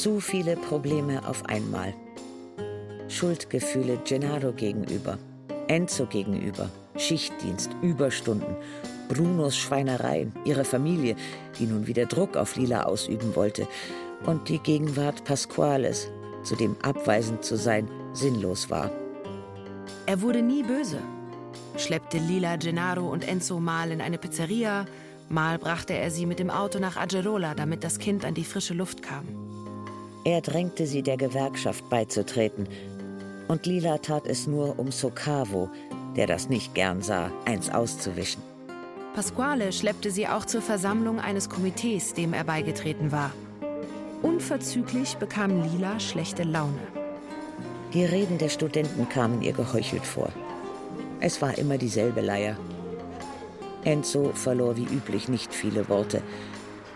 Zu viele Probleme auf einmal. Schuldgefühle Gennaro gegenüber, Enzo gegenüber, Schichtdienst, Überstunden, Brunos Schweinereien, ihre Familie, die nun wieder Druck auf Lila ausüben wollte, und die Gegenwart Pasquales, zu dem abweisend zu sein sinnlos war. Er wurde nie böse, schleppte Lila, Gennaro und Enzo mal in eine Pizzeria, mal brachte er sie mit dem Auto nach Agerola, damit das Kind an die frische Luft kam. Er drängte sie, der Gewerkschaft beizutreten, und Lila tat es nur, um Socavo, der das nicht gern sah, eins auszuwischen. Pasquale schleppte sie auch zur Versammlung eines Komitees, dem er beigetreten war. Unverzüglich bekam Lila schlechte Laune. Die Reden der Studenten kamen ihr geheuchelt vor. Es war immer dieselbe Leier. Enzo verlor wie üblich nicht viele Worte.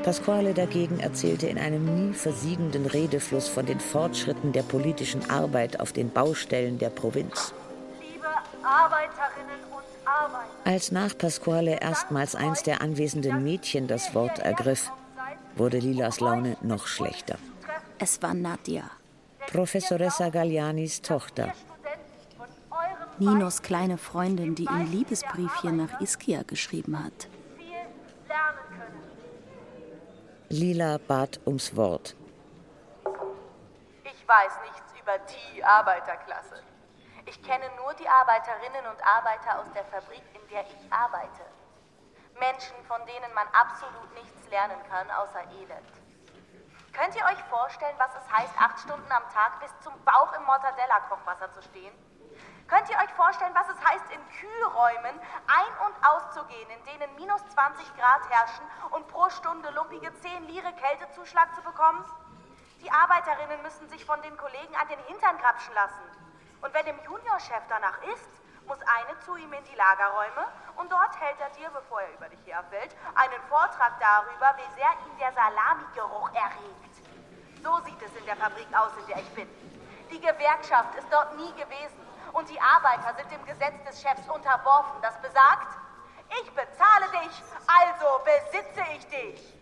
Pasquale dagegen erzählte in einem nie versiegenden Redefluss von den Fortschritten der politischen Arbeit auf den Baustellen der Provinz. Liebe Arbeiterinnen und Arbeiter. Als nach Pasquale erstmals eins der anwesenden Mädchen das Wort ergriff, wurde Lilas Laune noch schlechter. Es war Nadia. Professoressa Gallianis Tochter. Ninos kleine Freundin, die ihm Liebesbriefchen nach Ischia geschrieben hat. Lila bat ums Wort. Ich weiß nichts über die Arbeiterklasse. Ich kenne nur die Arbeiterinnen und Arbeiter aus der Fabrik, in der ich arbeite. Menschen, von denen man absolut nichts lernen kann, außer Elend. Könnt ihr euch vorstellen, was es heißt, acht Stunden am Tag bis zum Bauch im Mortadella-Kochwasser zu stehen? Könnt ihr euch vorstellen, was es heißt, in Kühlräumen ein- und auszugehen, in denen minus 20 Grad herrschen und pro Stunde lumpige 10 Lire Kältezuschlag zu bekommen? Die Arbeiterinnen müssen sich von den Kollegen an den Hintern grapschen lassen. Und wenn dem Juniorchef danach ist, muss eine zu ihm in die Lagerräume und dort hält er dir, bevor er über dich herfällt, einen Vortrag darüber, wie sehr ihn der Salamigeruch erregt. So sieht es in der Fabrik aus, in der ich bin. Die Gewerkschaft ist dort nie gewesen und die Arbeiter sind dem Gesetz des Chefs unterworfen, das besagt, ich bezahle dich, also besitze ich dich.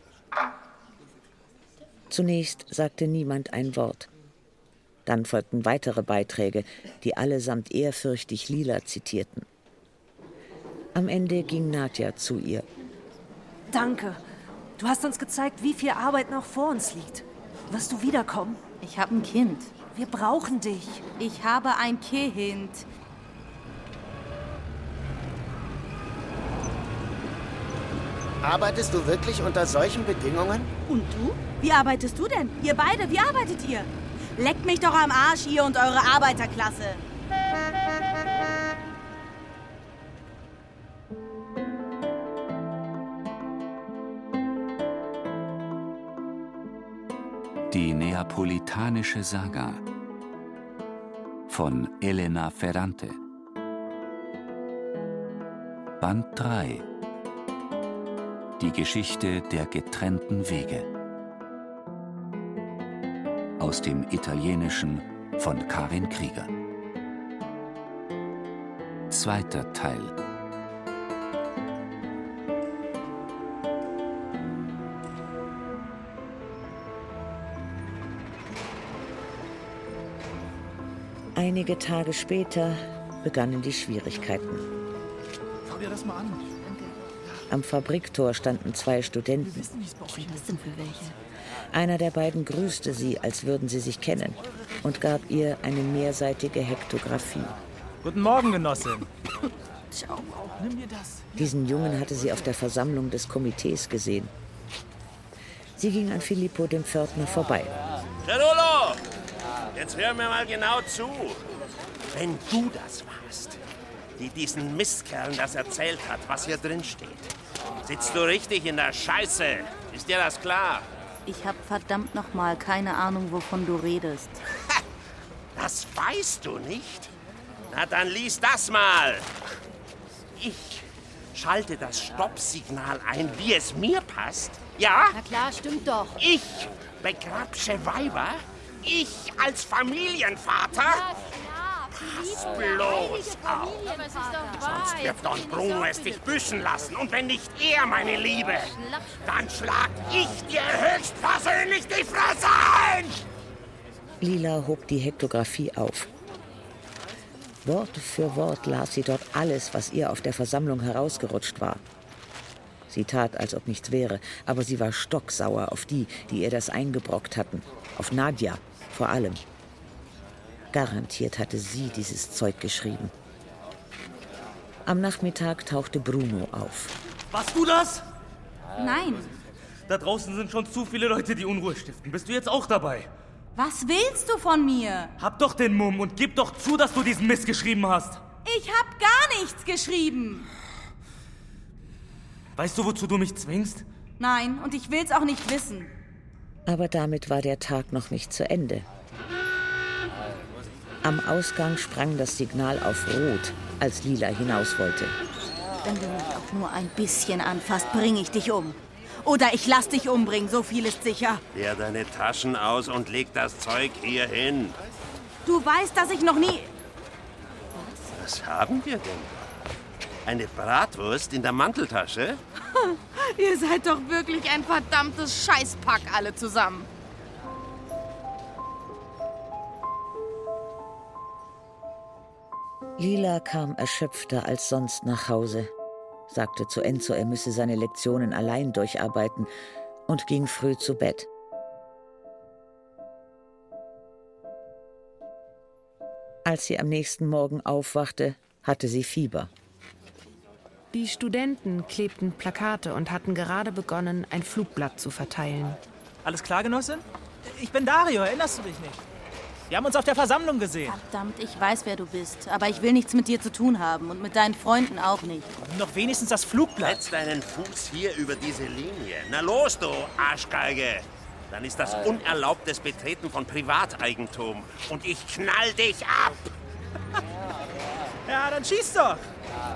Zunächst sagte niemand ein Wort. Dann folgten weitere Beiträge, die allesamt ehrfürchtig Lila zitierten. Am Ende ging Nadja zu ihr. Danke. Du hast uns gezeigt, wie viel Arbeit noch vor uns liegt. Wirst du wiederkommen? Ich habe ein Kind. Wir brauchen dich. Ich habe ein Kind. Arbeitest du wirklich unter solchen Bedingungen? Und du? Wie arbeitest du denn? Ihr beide, wie arbeitet ihr? Leckt mich doch am Arsch, ihr und eure Arbeiterklasse. Die Neapolitanische Saga von Elena Ferrante. Band 3 Die Geschichte der getrennten Wege. Aus dem Italienischen von Karin Krieger. Zweiter Teil Einige Tage später begannen die Schwierigkeiten. Schau dir das mal an. Am Fabriktor standen zwei Studenten. Was denn für welche? Einer der beiden grüßte sie, als würden sie sich kennen, und gab ihr eine mehrseitige Hektographie. Guten Morgen, Genossin. Ciao. Nimm dir das. Diesen Jungen hatte sie auf der Versammlung des Komitees gesehen. Sie ging an Filippo, dem Pförtner, vorbei. Cerolo! Jetzt hör mir mal genau zu. Wenn du das warst, die diesen Mistkerlen das erzählt hat, was hier drin steht, sitzt du richtig in der Scheiße. Ist dir das klar? Ich habe verdammt nochmal keine Ahnung, wovon du redest. Das weißt du nicht? Na, dann lies das mal. Ich schalte das Stoppsignal ein, wie es mir passt. Ja? Na klar, stimmt doch. Ich begrapsche Weiber? Ich als Familienvater? Ja. Pass bloß auf. Sonst wird Don Bruno es dich büßen lassen. Und wenn nicht er, meine Liebe, dann schlag ich dir höchstpersönlich die Fresse ein! Lila hob die Hektographie auf. Wort für Wort las sie dort alles, was ihr auf der Versammlung herausgerutscht war. Sie tat, als ob nichts wäre, aber sie war stocksauer auf die, die ihr das eingebrockt hatten. Auf Nadja vor allem. Garantiert hatte sie dieses Zeug geschrieben. Am Nachmittag tauchte Bruno auf. Warst du das? Nein. Da draußen sind schon zu viele Leute, die Unruhe stiften. Bist du jetzt auch dabei? Was willst du von mir? Hab doch den Mumm und gib doch zu, dass du diesen Mist geschrieben hast. Ich hab gar nichts geschrieben. Weißt du, wozu du mich zwingst? Nein, und ich will's auch nicht wissen. Aber damit war der Tag noch nicht zu Ende. Am Ausgang sprang das Signal auf Rot, als Lila hinaus wollte. Wenn du mich auch nur ein bisschen anfasst, bringe ich dich um. Oder ich lass dich umbringen, so viel ist sicher. Leer deine Taschen aus und leg das Zeug hier hin. Du weißt, dass ich noch nie. Was haben wir denn? Eine Bratwurst in der Manteltasche? Ihr seid doch wirklich ein verdammtes Scheißpack alle zusammen. Lila kam erschöpfter als sonst nach Hause, sagte zu Enzo, er müsse seine Lektionen allein durcharbeiten und ging früh zu Bett. Als sie am nächsten Morgen aufwachte, hatte sie Fieber. Die Studenten klebten Plakate und hatten gerade begonnen, ein Flugblatt zu verteilen. Alles klar, Genossin? Ich bin Dario, erinnerst du dich nicht? Wir haben uns auf der Versammlung gesehen. Verdammt, ich weiß, wer du bist. Aber ich will nichts mit dir zu tun haben und mit deinen Freunden auch nicht. Noch wenigstens das Flugblatt. Setz deinen Fuß hier über diese Linie. Na los, du Arschgeige! Dann ist das unerlaubtes Betreten von Privateigentum. Und ich knall dich ab! Ja, dann schieß doch.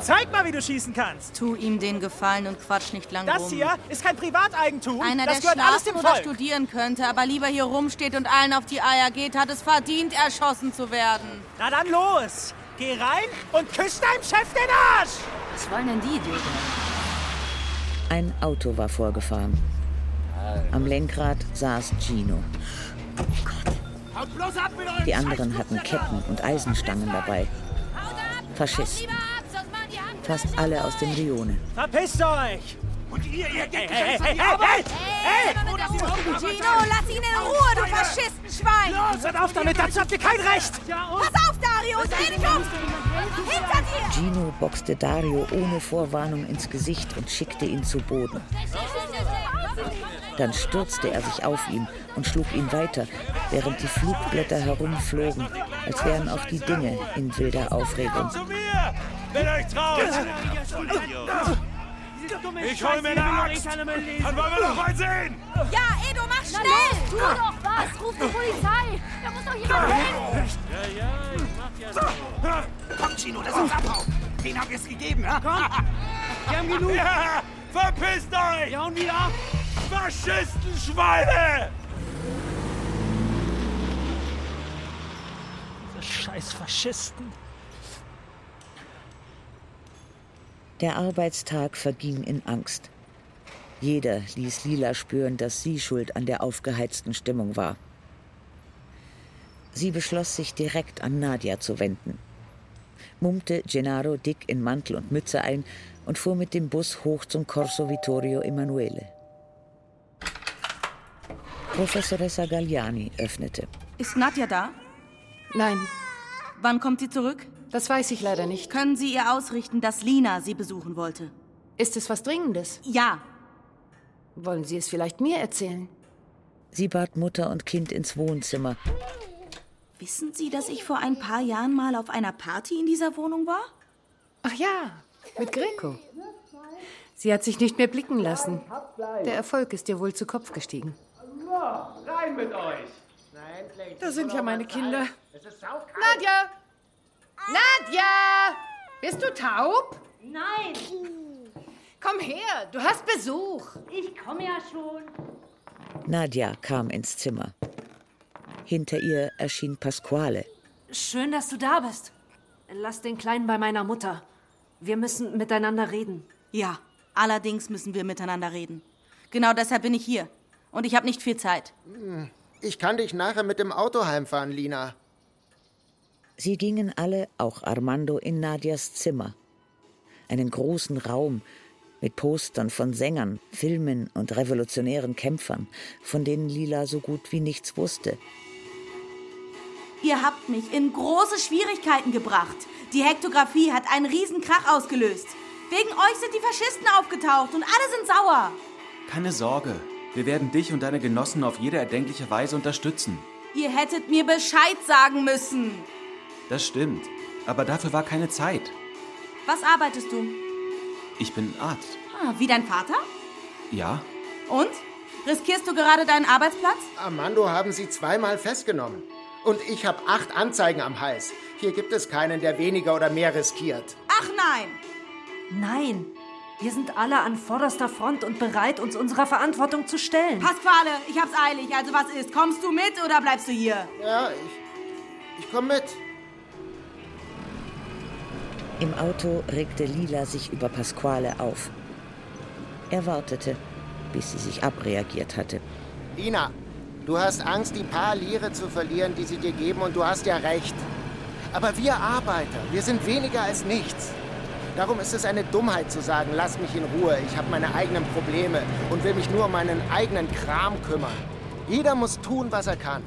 Zeig mal, wie du schießen kannst. Tu ihm den Gefallen und quatsch nicht lang Das rum. hier ist kein Privateigentum. Einer, das der gehört alles dem oder Volk. studieren könnte, aber lieber hier rumsteht und allen auf die Eier geht, hat es verdient, erschossen zu werden. Na dann los. Geh rein und küss deinem Chef den Arsch. Was wollen denn die Idioten? Ein Auto war vorgefahren. Am Lenkrad saß Gino. Haut bloß ab mit euren Die anderen hatten Ketten und Eisenstangen dabei. Faschisten. Fast alle aus dem Rione. Verpisst euch. Und ihr, ihr geht Hey, hey, hey, hey, hey, hey! Gino, lass ihn in Ruhe, du Faschistenschwein! Los, hört auf damit, dazu habt ihr kein Recht. Pass auf, Dario, dich um! Hinter dir! Gino boxte Dario ohne Vorwarnung ins Gesicht und schickte ihn zu Boden. Dann stürzte er sich auf ihn und schlug ihn weiter, während die Flugblätter herumflogen, als wären auch die Dinge in wilder Aufregung. Wenn euch traut! Ich hol mir eine Axt! Dann wollen wir noch mal sehen! Ja, Edo, mach Na schnell! los, tu doch was! Ruf die Polizei! Da muss doch jemand helfen! Ja, ja, ich mach ja so. Komm, Chino, lass uns abhauen! Den haben wir es gegeben, ja? Komm! Wir haben genug! Ja, verpisst euch! Ja, und wieder ab! Faschistenschweine! Diese scheiß Faschisten. Der Arbeitstag verging in Angst. Jeder ließ Lila spüren, dass sie schuld an der aufgeheizten Stimmung war. Sie beschloss, sich direkt an Nadia zu wenden, mummte Gennaro dick in Mantel und Mütze ein und fuhr mit dem Bus hoch zum Corso Vittorio Emanuele. Professoressa Galliani öffnete. Ist Nadja da? Nein, Wann kommt sie zurück? Das weiß ich leider nicht. Können Sie ihr ausrichten, dass Lina sie besuchen wollte? Ist es was Dringendes? Ja. Wollen Sie es vielleicht mir erzählen? Sie bat Mutter und Kind ins Wohnzimmer. Wissen Sie, dass ich vor ein paar Jahren mal auf einer Party in dieser Wohnung war? Ach ja, mit Greco. Sie hat sich nicht mehr blicken lassen. Der Erfolg ist ihr wohl zu Kopf gestiegen. Rein mit euch! Das sind ja meine Kinder. Es ist saukalt! Nadja! Nadja! Bist du taub? Nein, Komm her, du hast Besuch. ich komme ja schon. Nadja kam ins Zimmer. Hinter ihr erschien Pasquale. Schön, dass du da bist. Lass den Kleinen bei meiner Mutter. Wir müssen miteinander reden. Ja, allerdings müssen wir miteinander reden. Genau deshalb bin ich hier. Und ich habe nicht viel Zeit. Ich kann dich nachher mit dem Auto heimfahren, Lina. Sie gingen alle, auch Armando, in Nadias Zimmer. Einen großen Raum mit Postern von Sängern, Filmen und revolutionären Kämpfern, von denen Lila so gut wie nichts wusste. Ihr habt mich in große Schwierigkeiten gebracht. Die Hektographie hat einen Riesenkrach ausgelöst. Wegen euch sind die Faschisten aufgetaucht und alle sind sauer. Keine Sorge, wir werden dich und deine Genossen auf jede erdenkliche Weise unterstützen. Ihr hättet mir Bescheid sagen müssen. Das stimmt, aber dafür war keine Zeit. Was arbeitest du? Ich bin Arzt. Ah, wie dein Vater? Ja? Und? Riskierst du gerade deinen Arbeitsplatz? Armando haben sie zweimal festgenommen. Und ich habe acht Anzeigen am Hals. Hier gibt es keinen, der weniger oder mehr riskiert. Ach nein! Nein, wir sind alle an vorderster Front und bereit, uns unserer Verantwortung zu stellen. Pasquale, ich hab's eilig. Also was ist? Kommst du mit oder bleibst du hier? Ja, ich, ich komm mit. Im Auto regte Lila sich über Pasquale auf. Er wartete, bis sie sich abreagiert hatte. Lina, du hast Angst, die paar Lire zu verlieren, die sie dir geben, und du hast ja recht. Aber wir Arbeiter, wir sind weniger als nichts. Darum ist es eine Dummheit zu sagen, lass mich in Ruhe, ich habe meine eigenen Probleme und will mich nur um meinen eigenen Kram kümmern. Jeder muss tun, was er kann.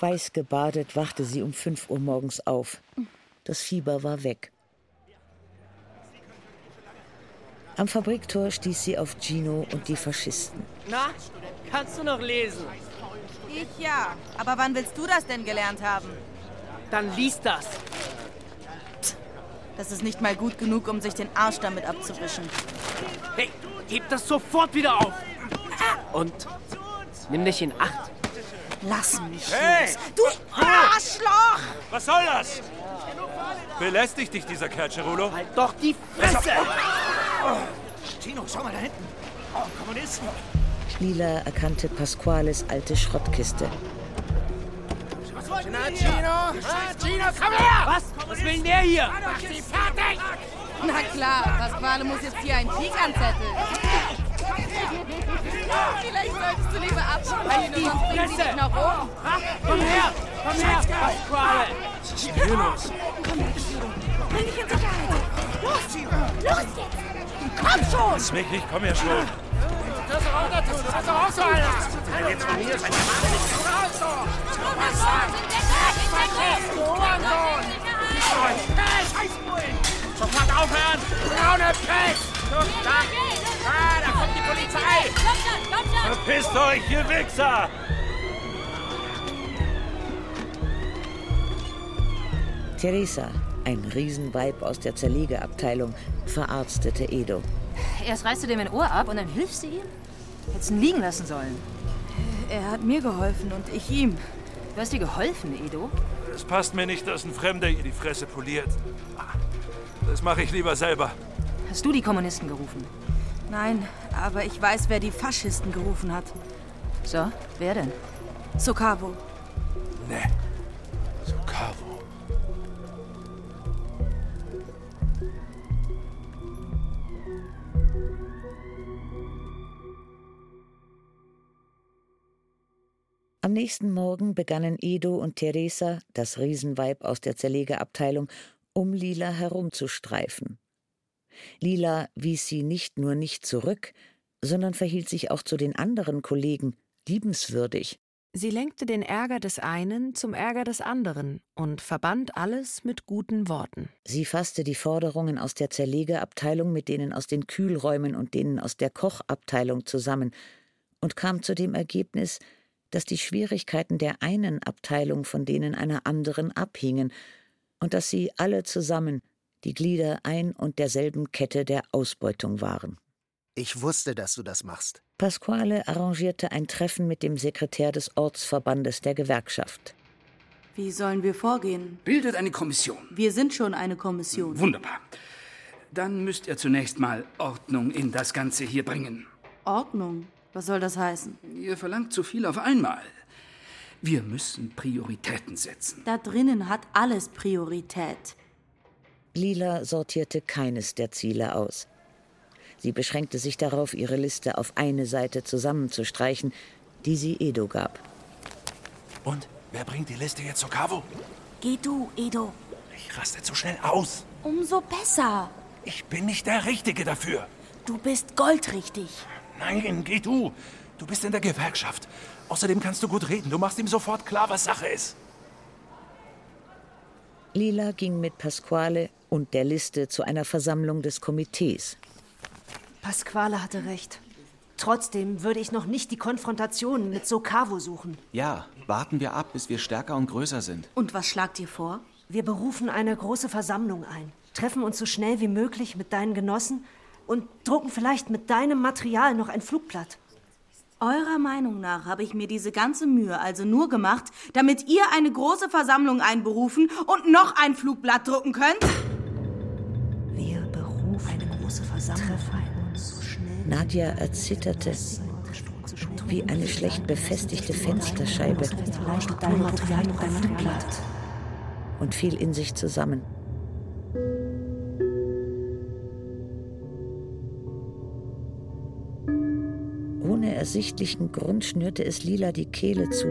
Schweißgebadet wachte sie um 5 Uhr morgens auf. Das Fieber war weg. Am Fabriktor stieß sie auf Gino und die Faschisten. Na, kannst du noch lesen? Ich ja. Aber wann willst du das denn gelernt haben? Dann lies das. Das ist nicht mal gut genug, um sich den Arsch damit abzuwischen. Hey, gib das sofort wieder auf. Und nimm dich in Acht. Lass mich Hey! los. Du Arschloch! Was soll das? Belästigt dich dieser Kerl, Cerulo? Halt doch die Fresse! Tino, schau mal da hinten. Oh, Kommunisten. Lila erkannte Pasquales alte Schrottkiste. Na, Gino! Gino, komm her! Was? Was will denn der hier? Mach sie fertig! Na klar, Pasquale muss jetzt hier einen Krieg anzetteln. Vielleicht solltest du lieber abschauen, Halt sonst bringen sie dich nach oben. Komm her! Komm her, Pasquale! Ist hier los? Bring dich in Sicherheit. Los, los jetzt. Komm schon. Lass mich nicht, komm her schon. Das ist auch dazu. Das ist auch so, Alter. Jetzt von ihr wahnsinnig. Sofort Verpisst euch, ihr Wichser! Teresa, ein Riesenweib aus der Zerlegeabteilung, verarztete Edo. Erst reißt du dem ein Ohr ab und dann hilfst du ihm? Hättest ihn liegen lassen sollen. Er hat mir geholfen und ich ihm. Du hast dir geholfen, Edo? Es passt mir nicht, dass ein Fremder ihr die Fresse poliert. Das mache ich lieber selber. Hast du die Kommunisten gerufen? Nein, aber ich weiß, wer die Faschisten gerufen hat. So, wer denn? Sokavo. Ne. Sokavo. Am nächsten Morgen begannen Edo und Teresa, das Riesenweib aus der Zerlegeabteilung, um Lila herumzustreifen. Lila wies sie nicht nur nicht zurück, sondern verhielt sich auch zu den anderen Kollegen liebenswürdig. Sie lenkte den Ärger des einen zum Ärger des anderen und verband alles mit guten Worten. Sie fasste die Forderungen aus der Zerlegeabteilung mit denen aus den Kühlräumen und denen aus der Kochabteilung zusammen und kam zu dem Ergebnis, dass die Schwierigkeiten der einen Abteilung von denen einer anderen abhingen und dass sie alle zusammen die Glieder ein und derselben Kette der Ausbeutung waren. Ich wusste, dass du das machst. Pasquale arrangierte ein Treffen mit dem Sekretär des Ortsverbandes der Gewerkschaft. Wie sollen wir vorgehen? Bildet eine Kommission. Wir sind schon eine Kommission. Wunderbar. Dann müsst ihr zunächst mal Ordnung in das Ganze hier bringen. Ordnung. Was soll das heißen? Ihr verlangt zu viel auf einmal. Wir müssen Prioritäten setzen. Da drinnen hat alles Priorität. Lila sortierte keines der Ziele aus. Sie beschränkte sich darauf, ihre Liste auf eine Seite zusammenzustreichen, die sie Edo gab. Und wer bringt die Liste jetzt zu Cavo? Geh du, Edo. Ich raste zu schnell aus. Umso besser. Ich bin nicht der Richtige dafür. Du bist goldrichtig. Nein, geh du. Du bist in der Gewerkschaft. Außerdem kannst du gut reden. Du machst ihm sofort klar, was Sache ist. Lila ging mit Pasquale und der Liste zu einer Versammlung des Komitees. Pasquale hatte recht. Trotzdem würde ich noch nicht die Konfrontation mit Sokavo suchen. Ja, warten wir ab, bis wir stärker und größer sind. Und was schlagt ihr vor? Wir berufen eine große Versammlung ein, treffen uns so schnell wie möglich mit deinen Genossen und drucken vielleicht mit deinem Material noch ein Flugblatt. Eurer Meinung nach habe ich mir diese ganze Mühe also nur gemacht, damit ihr eine große Versammlung einberufen und noch ein Flugblatt drucken könnt? Wir berufen eine große Versammlung. Nadja erzitterte wie eine schlecht befestigte Fensterscheibe vielleicht dein Material noch ein Flugblatt. und fiel in sich zusammen. Ersichtlichen Grund schnürte es Lila die Kehle zu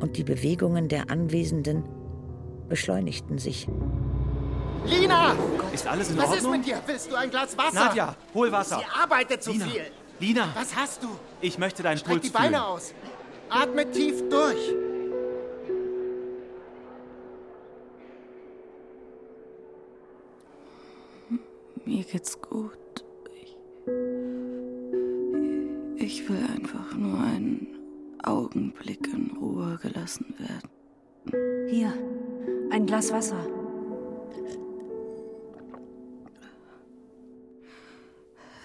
und die Bewegungen der Anwesenden beschleunigten sich. Lina! Ist alles in Was Ordnung? ist mit dir? Willst du ein Glas Wasser? Nadja, hol Wasser. Sie arbeitet zu Lina. viel. Lina, Was hast du? ich möchte deinen Streck Puls die Beine fühlen. aus. Atme tief durch. Mir geht's gut. Ich, ich will einfach nur einen Augenblick in Ruhe gelassen werden. Hier, ein Glas Wasser.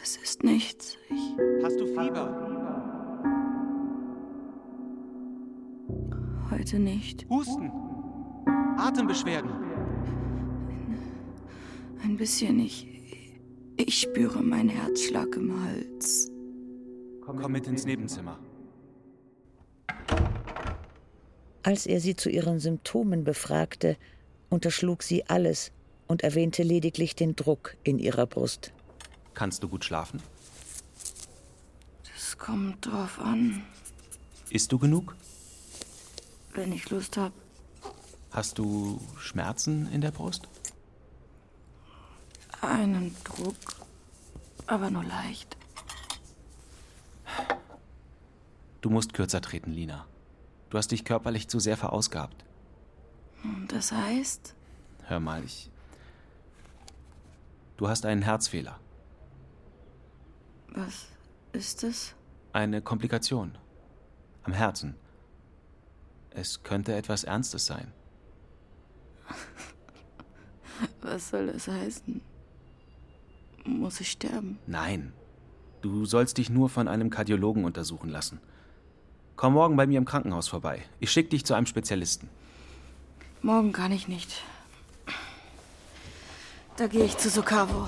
Es ist nichts. Ich, Hast du Fieber? heute nicht. Husten? Atembeschwerden? Ein bisschen. Ich, ich spüre meinen Herzschlag im Hals. Komm mit ins Nebenzimmer. Als er sie zu ihren Symptomen befragte, unterschlug sie alles und erwähnte lediglich den Druck in ihrer Brust. Kannst du gut schlafen? Es kommt drauf an, Isst du genug? wenn ich Lust habe. Hast du Schmerzen in der Brust? Einen Druck, aber nur leicht. Du musst kürzer treten, Lina. Du hast dich körperlich zu sehr verausgabt. Das heißt, Hör mal, ich. Du hast einen Herzfehler. was ist es? Eine Komplikation. Am Herzen. Es könnte etwas Ernstes sein. Was soll das heißen? Muss ich sterben? Nein. Du sollst dich nur von einem Kardiologen untersuchen lassen. Komm morgen bei mir im Krankenhaus vorbei. Ich schicke dich zu einem Spezialisten. Morgen kann ich nicht. Da gehe ich zu Sokavo.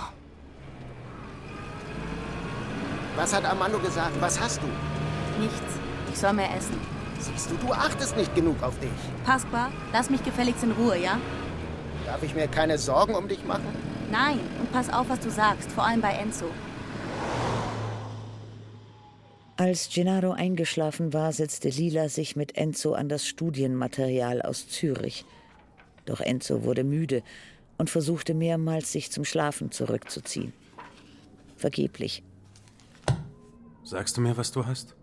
Was hat Armando gesagt? Was hast du? Nichts. Ich soll mehr essen. Siehst du, du achtest nicht genug auf dich. Pasqua, lass mich gefälligst in Ruhe, ja? Darf ich mir keine Sorgen um dich machen? Nein. Und pass auf, was du sagst. Vor allem bei Enzo. Als Gennaro eingeschlafen war, setzte Lila sich mit Enzo an das Studienmaterial aus Zürich. Doch Enzo wurde müde und versuchte mehrmals, sich zum Schlafen zurückzuziehen. Vergeblich. Sagst du mir, was du hast?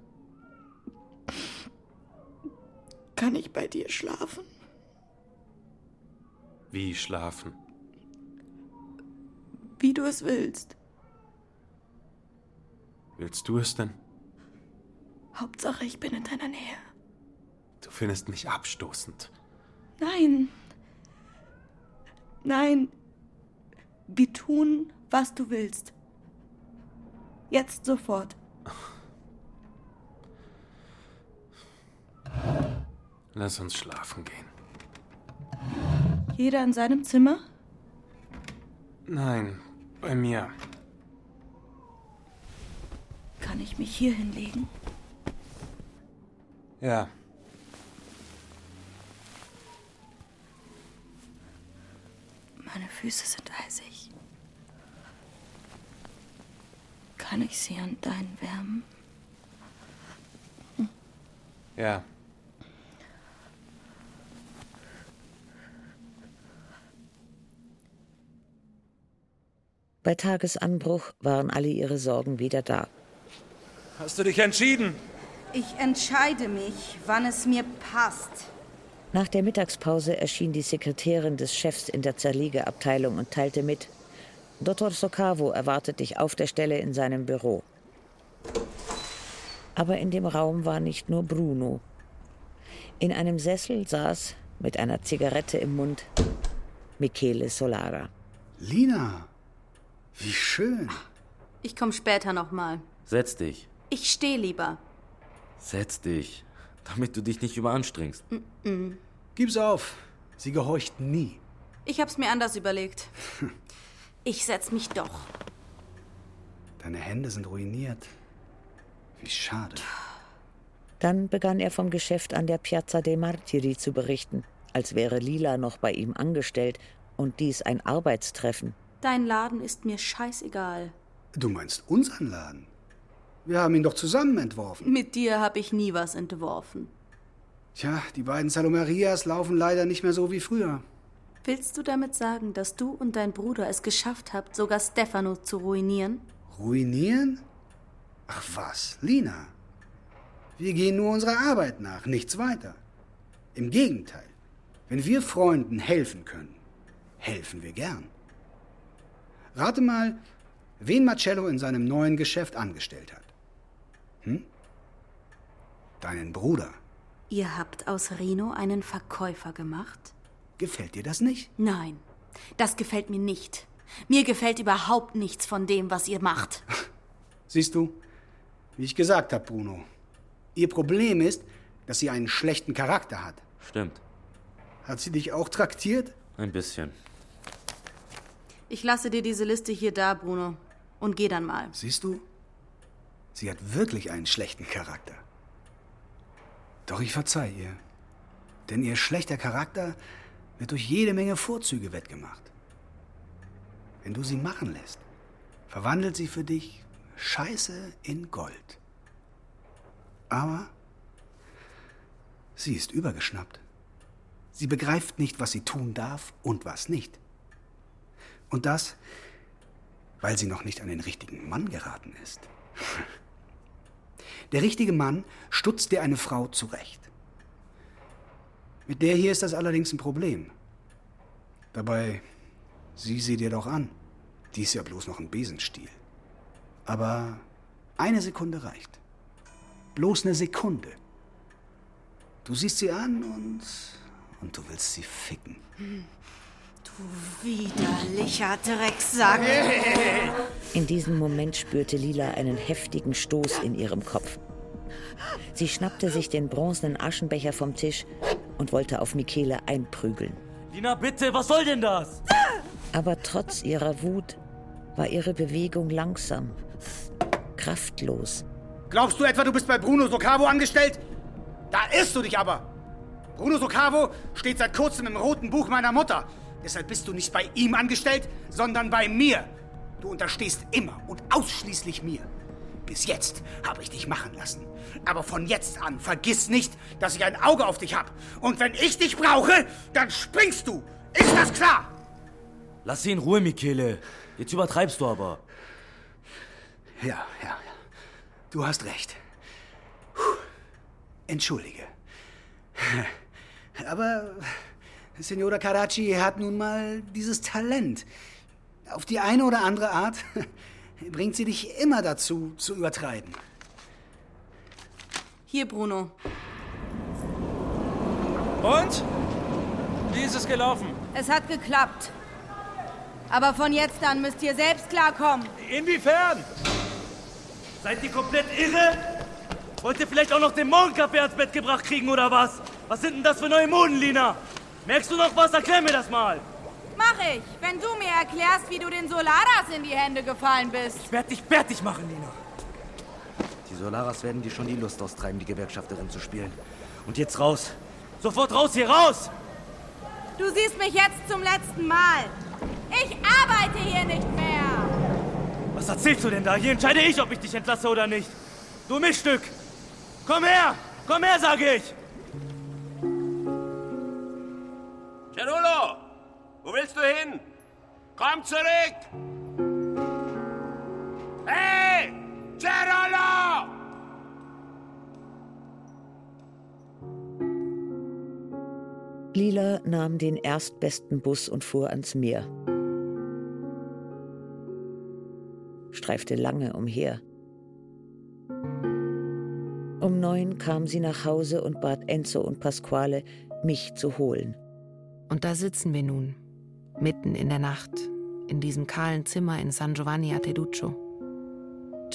Kann ich bei dir schlafen? Wie schlafen? Wie du es willst. Willst du es denn? Hauptsache, ich bin in deiner Nähe. Du findest mich abstoßend. Nein. Nein. Wir tun, was du willst. Jetzt sofort. Lass uns schlafen gehen. Jeder in seinem Zimmer? Nein, bei mir. Kann ich mich hier hinlegen? Ja. Meine Füße sind eisig. Kann ich sie an deinen wärmen? Ja. Bei Tagesanbruch waren alle ihre Sorgen wieder da. Hast du dich entschieden? Ich entscheide mich, wann es mir passt. Nach der Mittagspause erschien die Sekretärin des Chefs in der Zerlegeabteilung und teilte mit: Dr. Socavo erwartet dich auf der Stelle in seinem Büro. Aber in dem Raum war nicht nur Bruno. In einem Sessel saß, mit einer Zigarette im Mund, Michele Solara. Lina, wie schön. Ich komme später nochmal. Setz dich. Ich stehe lieber. Setz dich. Damit du dich nicht überanstrengst. Mm. Gib's auf. Sie gehorcht nie. Ich hab's mir anders überlegt. Ich setz mich doch. Deine Hände sind ruiniert. Wie schade. Dann begann er vom Geschäft an der Piazza dei Martiri zu berichten, als wäre Lila noch bei ihm angestellt und dies ein Arbeitstreffen. Dein Laden ist mir scheißegal. Du meinst unseren Laden? Wir haben ihn doch zusammen entworfen. Mit dir habe ich nie was entworfen. Tja, die beiden Salomerias laufen leider nicht mehr so wie früher. Willst du damit sagen, dass du und dein Bruder es geschafft habt, sogar Stefano zu ruinieren? Ruinieren? Ach was, Lina. Wir gehen nur unserer Arbeit nach, nichts weiter. Im Gegenteil, wenn wir Freunden helfen können, helfen wir gern. Rate mal, wen Marcello in seinem neuen Geschäft angestellt hat. Hm? Deinen Bruder. Ihr habt aus Rino einen Verkäufer gemacht? Gefällt dir das nicht? Nein, das gefällt mir nicht. Mir gefällt überhaupt nichts von dem, was ihr macht. Siehst du, wie ich gesagt habe, Bruno. Ihr Problem ist, dass sie einen schlechten Charakter hat. Stimmt. Hat sie dich auch traktiert? Ein bisschen. Ich lasse dir diese Liste hier da, Bruno. Und geh dann mal. Siehst du? Sie hat wirklich einen schlechten Charakter. Doch ich verzeih ihr. Denn ihr schlechter Charakter wird durch jede Menge Vorzüge wettgemacht. Wenn du sie machen lässt, verwandelt sie für dich Scheiße in Gold. Aber sie ist übergeschnappt. Sie begreift nicht, was sie tun darf und was nicht. Und das, weil sie noch nicht an den richtigen Mann geraten ist. Der richtige Mann stutzt dir eine Frau zurecht. Mit der hier ist das allerdings ein Problem. Dabei, sieh sie dir doch an. Die ist ja bloß noch ein Besenstiel. Aber eine Sekunde reicht. Bloß eine Sekunde. Du siehst sie an und. und du willst sie ficken. Du widerlicher Drecksack. In diesem Moment spürte Lila einen heftigen Stoß in ihrem Kopf. Sie schnappte sich den bronzenen Aschenbecher vom Tisch und wollte auf Michele einprügeln. Lina, bitte, was soll denn das? Aber trotz ihrer Wut war ihre Bewegung langsam, kraftlos. Glaubst du etwa, du bist bei Bruno Socavo angestellt? Da irrst du dich aber. Bruno Socavo steht seit kurzem im roten Buch meiner Mutter. Deshalb bist du nicht bei ihm angestellt, sondern bei mir. Du unterstehst immer und ausschließlich mir. Bis jetzt habe ich dich machen lassen. Aber von jetzt an vergiss nicht, dass ich ein Auge auf dich habe. Und wenn ich dich brauche, dann springst du. Ist das klar? Lass sie in Ruhe, Michele. Jetzt übertreibst du aber. Ja, ja, ja. Du hast recht. Puh. Entschuldige. Aber Signora Caracci hat nun mal dieses Talent. Auf die eine oder andere Art bringt sie dich immer dazu, zu übertreiben. Hier, Bruno. Und? Wie ist es gelaufen? Es hat geklappt. Aber von jetzt an müsst ihr selbst klarkommen. Inwiefern? Seid ihr komplett irre? Wollt ihr vielleicht auch noch den Morgenkaffee ans Bett gebracht kriegen oder was? Was sind denn das für neue Moden, Lina? Merkst du noch was? Erklär mir das mal. Mach ich, wenn du mir erklärst, wie du den Solaras in die Hände gefallen bist. Ich werd dich fertig machen, Lina. Die Solaras werden dir schon die Lust austreiben, die Gewerkschafterin zu spielen. Und jetzt raus. Sofort raus hier, raus! Du siehst mich jetzt zum letzten Mal. Ich arbeite hier nicht mehr. Was erzählst du denn da? Hier entscheide ich, ob ich dich entlasse oder nicht. Du Mischstück! Komm her! Komm her, sage ich! Gerulo! Wo willst du hin? Komm zurück! Hey! Gerolo! Lila nahm den erstbesten Bus und fuhr ans Meer. Streifte lange umher. Um neun kam sie nach Hause und bat Enzo und Pasquale, mich zu holen. Und da sitzen wir nun, mitten in der Nacht, in diesem kahlen Zimmer in San Giovanni a Teduccio.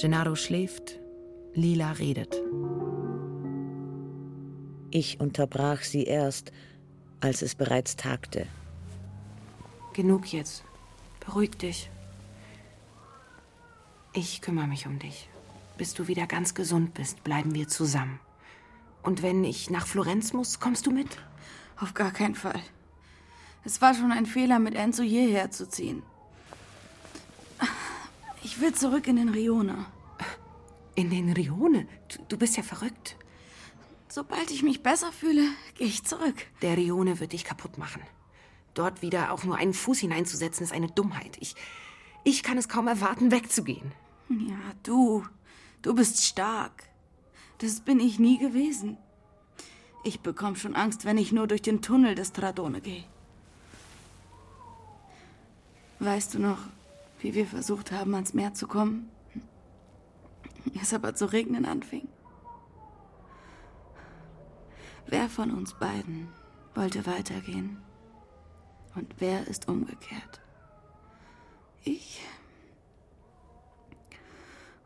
Gennaro schläft, Lila redet. Ich unterbrach sie erst, als es bereits tagte. Genug jetzt. Beruhig dich. Ich kümmere mich um dich. Bis du wieder ganz gesund bist, bleiben wir zusammen. Und wenn ich nach Florenz muss, kommst du mit? Auf gar keinen Fall. Es war schon ein Fehler, mit Enzo hierher zu ziehen. Ich will zurück in den Rione. In den Rione? Du, du bist ja verrückt. Sobald ich mich besser fühle, gehe ich zurück. Der Rione wird dich kaputt machen. Dort wieder auch nur einen Fuß hineinzusetzen, ist eine Dummheit. Ich, ich kann es kaum erwarten, wegzugehen. Ja, du. Du bist stark. Das bin ich nie gewesen. Ich bekomme schon Angst, wenn ich nur durch den Tunnel des Tradone gehe. Weißt du noch, wie wir versucht haben, ans Meer zu kommen? Es aber zu regnen anfing. Wer von uns beiden wollte weitergehen? Und wer ist umgekehrt? Ich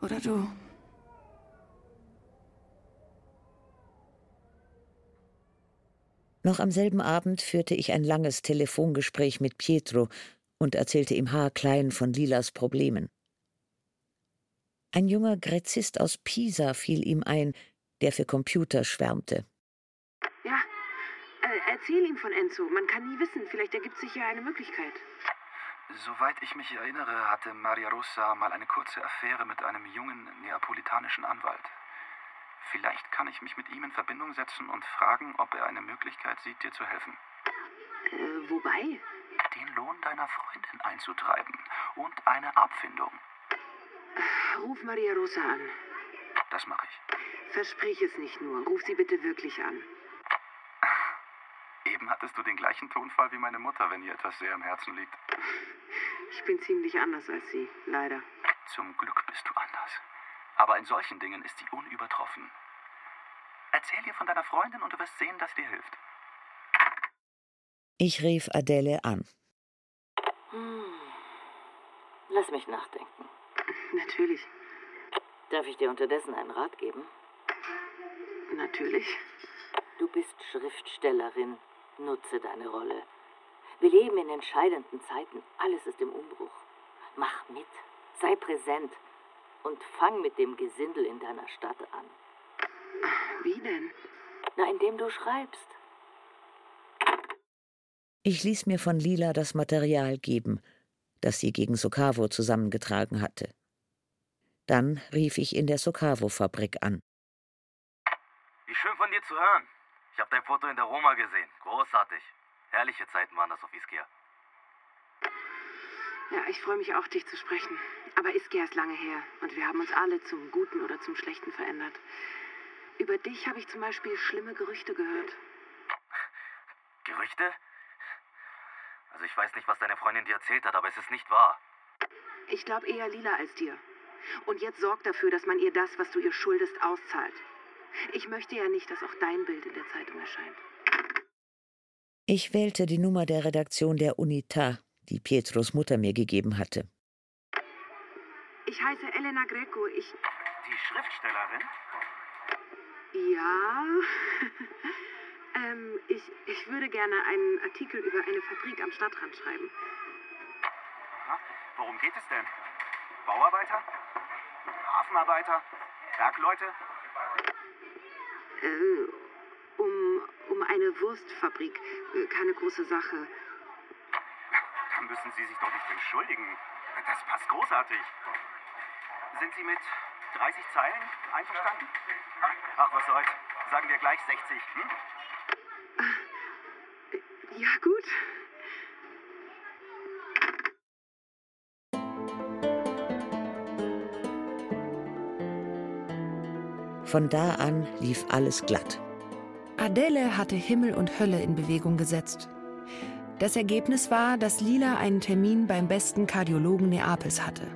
oder du? Noch am selben Abend führte ich ein langes Telefongespräch mit Pietro und erzählte ihm haarklein von Lilas Problemen. Ein junger Gräzist aus Pisa fiel ihm ein, der für Computer schwärmte. Ja, äh, erzähl ihm von Enzo. Man kann nie wissen. Vielleicht ergibt sich ja eine Möglichkeit. Soweit ich mich erinnere, hatte Maria Rosa mal eine kurze Affäre mit einem jungen neapolitanischen Anwalt. Vielleicht kann ich mich mit ihm in Verbindung setzen und fragen, ob er eine Möglichkeit sieht, dir zu helfen. Äh, wobei? Lohn deiner Freundin einzutreiben und eine Abfindung. Ruf Maria Rosa an. Das mache ich. Versprich es nicht nur. Ruf sie bitte wirklich an. Eben hattest du den gleichen Tonfall wie meine Mutter, wenn ihr etwas sehr am Herzen liegt. Ich bin ziemlich anders als sie, leider. Zum Glück bist du anders. Aber in solchen Dingen ist sie unübertroffen. Erzähl ihr von deiner Freundin und du wirst sehen, dass sie dir hilft. Ich rief Adele an. Hm. Lass mich nachdenken. Natürlich. Darf ich dir unterdessen einen Rat geben? Natürlich. Du bist Schriftstellerin. Nutze deine Rolle. Wir leben in entscheidenden Zeiten. Alles ist im Umbruch. Mach mit. Sei präsent. Und fang mit dem Gesindel in deiner Stadt an. Wie denn? Na, indem du schreibst. Ich ließ mir von Lila das Material geben, das sie gegen Sokavo zusammengetragen hatte. Dann rief ich in der Sokavo-Fabrik an. Wie schön von dir zu hören. Ich habe dein Foto in der Roma gesehen. Großartig. Herrliche Zeiten waren das auf Ischia. Ja, ich freue mich auch, dich zu sprechen. Aber Ischia ist lange her und wir haben uns alle zum Guten oder zum Schlechten verändert. Über dich habe ich zum Beispiel schlimme Gerüchte gehört. Gerüchte? Also ich weiß nicht, was deine Freundin dir erzählt hat, aber es ist nicht wahr. Ich glaube eher Lila als dir. Und jetzt sorg dafür, dass man ihr das, was du ihr schuldest, auszahlt. Ich möchte ja nicht, dass auch dein Bild in der Zeitung erscheint. Ich wählte die Nummer der Redaktion der Unità, die Pietros Mutter mir gegeben hatte. Ich heiße Elena Greco. Ich. Die Schriftstellerin? Ja. ähm, ich, ich würde gerne einen Artikel über eine Fabrik am Stadtrand schreiben. Aha. Worum geht es denn? Bauarbeiter? Hafenarbeiter? Sag, Leute. Äh, um, um eine Wurstfabrik. Äh, keine große Sache. Da müssen Sie sich doch nicht entschuldigen. Das passt großartig. Sind Sie mit 30 Zeilen einverstanden? Ach, was soll's. Sagen wir gleich 60, hm? Ja, gut. Von da an lief alles glatt. Adele hatte Himmel und Hölle in Bewegung gesetzt. Das Ergebnis war, dass Lila einen Termin beim besten Kardiologen Neapels hatte.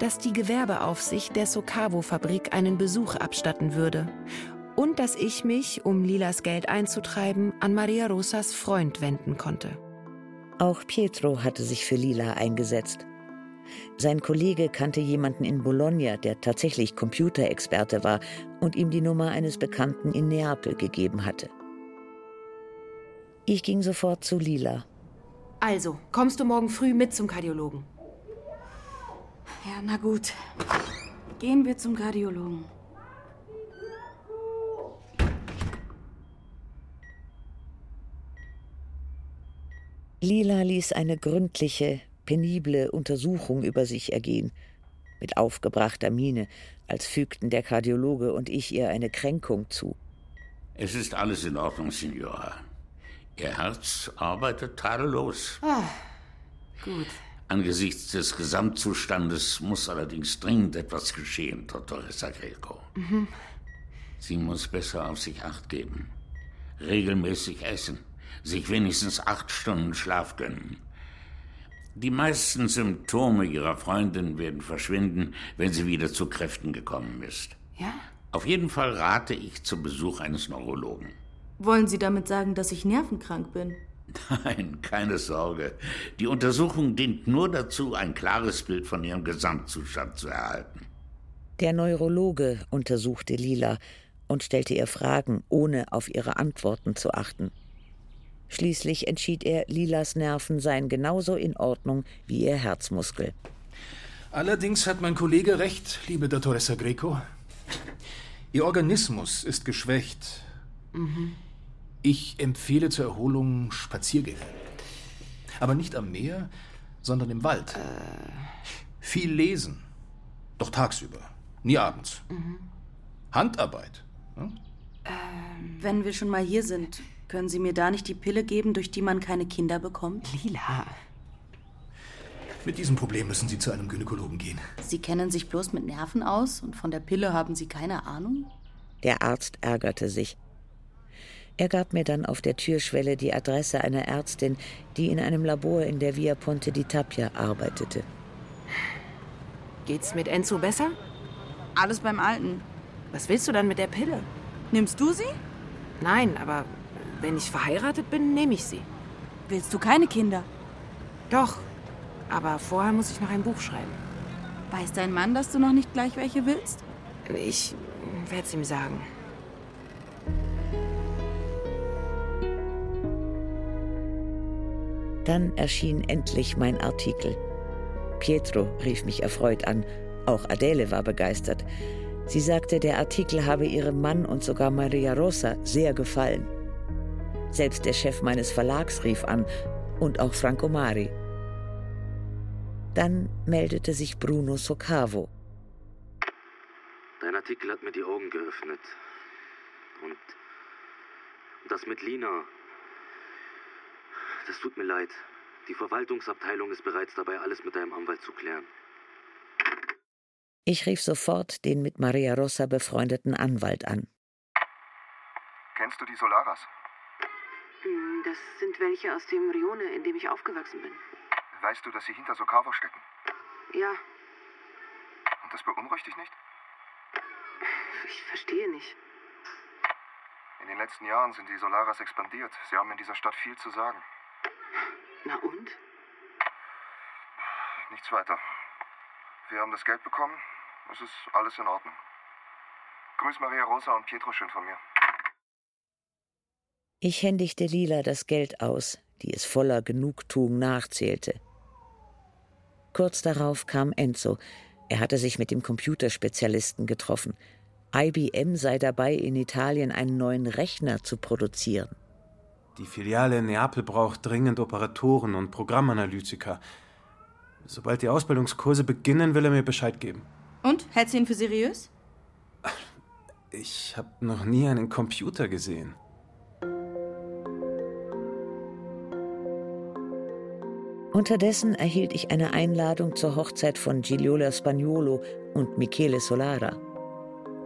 Dass die Gewerbeaufsicht der Socavo-Fabrik einen Besuch abstatten würde. Und dass ich mich, um Lilas Geld einzutreiben, an Maria Rosas Freund wenden konnte. Auch Pietro hatte sich für Lila eingesetzt. Sein Kollege kannte jemanden in Bologna, der tatsächlich Computerexperte war und ihm die Nummer eines Bekannten in Neapel gegeben hatte. Ich ging sofort zu Lila. Also, kommst du morgen früh mit zum Kardiologen? Ja, na gut. Gehen wir zum Kardiologen. Lila ließ eine gründliche, penible Untersuchung über sich ergehen, mit aufgebrachter Miene, als fügten der Kardiologe und ich ihr eine Kränkung zu. Es ist alles in Ordnung, Signora. Ihr Herz arbeitet tadellos. Ah, gut. Angesichts des Gesamtzustandes muss allerdings dringend etwas geschehen, Dottoressa Greco. Mhm. Sie muss besser auf sich acht geben. Regelmäßig essen. Sich wenigstens acht Stunden Schlaf gönnen. Die meisten Symptome ihrer Freundin werden verschwinden, wenn sie wieder zu Kräften gekommen ist. Ja? Auf jeden Fall rate ich zum Besuch eines Neurologen. Wollen Sie damit sagen, dass ich nervenkrank bin? Nein, keine Sorge. Die Untersuchung dient nur dazu, ein klares Bild von ihrem Gesamtzustand zu erhalten. Der Neurologe untersuchte Lila und stellte ihr Fragen, ohne auf ihre Antworten zu achten. Schließlich entschied er, Lilas Nerven seien genauso in Ordnung wie ihr Herzmuskel. Allerdings hat mein Kollege recht, liebe Dottoressa Greco. Ihr Organismus ist geschwächt. Mhm. Ich empfehle zur Erholung Spaziergänge. Aber nicht am Meer, sondern im Wald. Viel lesen. Doch tagsüber, nie abends. Mhm. Handarbeit. Hm? Wenn wir schon mal hier sind, können Sie mir da nicht die Pille geben, durch die man keine Kinder bekommt? Lila. Mit diesem Problem müssen Sie zu einem Gynäkologen gehen. Sie kennen sich bloß mit Nerven aus und von der Pille haben Sie keine Ahnung? Der Arzt ärgerte sich. Er gab mir dann auf der Türschwelle die Adresse einer Ärztin, die in einem Labor in der Via Ponte di Tapia arbeitete. Geht's mit Enzo besser? Alles beim Alten. Was willst du dann mit der Pille? Nimmst du sie? Nein, aber wenn ich verheiratet bin, nehme ich sie. Willst du keine Kinder? Doch. Aber vorher muss ich noch ein Buch schreiben. Weiß dein Mann, dass du noch nicht gleich welche willst? Ich werde es ihm sagen. Dann erschien endlich mein Artikel. Pietro rief mich erfreut an. Auch Adele war begeistert. Sie sagte, der Artikel habe ihrem Mann und sogar Maria Rosa sehr gefallen. Selbst der Chef meines Verlags rief an und auch Franco Mari. Dann meldete sich Bruno Socavo. Dein Artikel hat mir die Augen geöffnet. Und das mit Lina. Das tut mir leid. Die Verwaltungsabteilung ist bereits dabei, alles mit deinem Anwalt zu klären. Ich rief sofort den mit Maria Rosa befreundeten Anwalt an. Kennst du die Solaras? Hm, Das sind welche aus dem Rione, in dem ich aufgewachsen bin. Weißt du, dass sie hinter Socavo stecken? Ja, Und das beunruhigt dich nicht? ich verstehe nicht. In den letzten Jahren sind die Solaras expandiert. Sie haben in dieser Stadt viel zu sagen. Na und? Nichts weiter. Wir haben das Geld bekommen. Es ist alles in Ordnung. Grüß Maria Rosa und Pietro schön von mir. Ich händigte Lila das Geld aus, die es voller Genugtuung nachzählte. Kurz darauf kam Enzo, Er hatte sich mit dem Computerspezialisten getroffen. IBM sei dabei, in Italien einen neuen Rechner zu produzieren. Die Filiale in Neapel braucht dringend Operatoren und Programmanalytiker. Sobald die Ausbildungskurse beginnen, will er mir Bescheid geben. Und? Hältst du ihn für seriös? Ich habe noch nie einen Computer gesehen. Unterdessen erhielt ich eine Einladung zur Hochzeit von Gigliola Spagnolo und Michele Solara.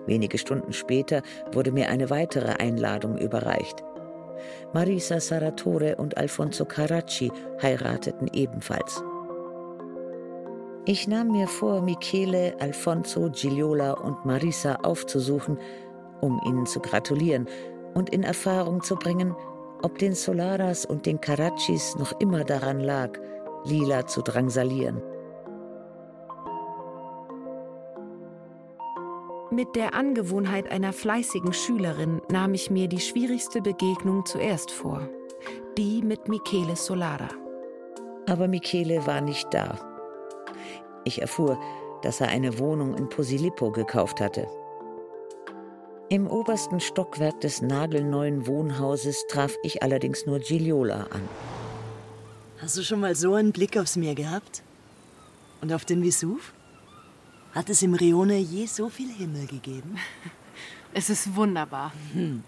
Wenige Stunden später wurde mir eine weitere Einladung überreicht. Marisa Saratore und Alfonso Caracci heirateten ebenfalls. Ich nahm mir vor, Michele, Alfonso, Gigliola und Marisa aufzusuchen, um ihnen zu gratulieren und in Erfahrung zu bringen, ob den Solaras und den Caraccis noch immer daran lag, Lila zu drangsalieren. Mit der Angewohnheit einer fleißigen Schülerin nahm ich mir die schwierigste Begegnung zuerst vor. Die mit Michele Solara. Aber Michele war nicht da. Ich erfuhr, dass er eine Wohnung in Posilippo gekauft hatte. Im obersten Stockwerk des nagelneuen Wohnhauses traf ich allerdings nur Gigliola an. Hast du schon mal so einen Blick aufs Meer gehabt? Und auf den Vesuv? Hat es im Rione je so viel Himmel gegeben? Es ist wunderbar. Hm.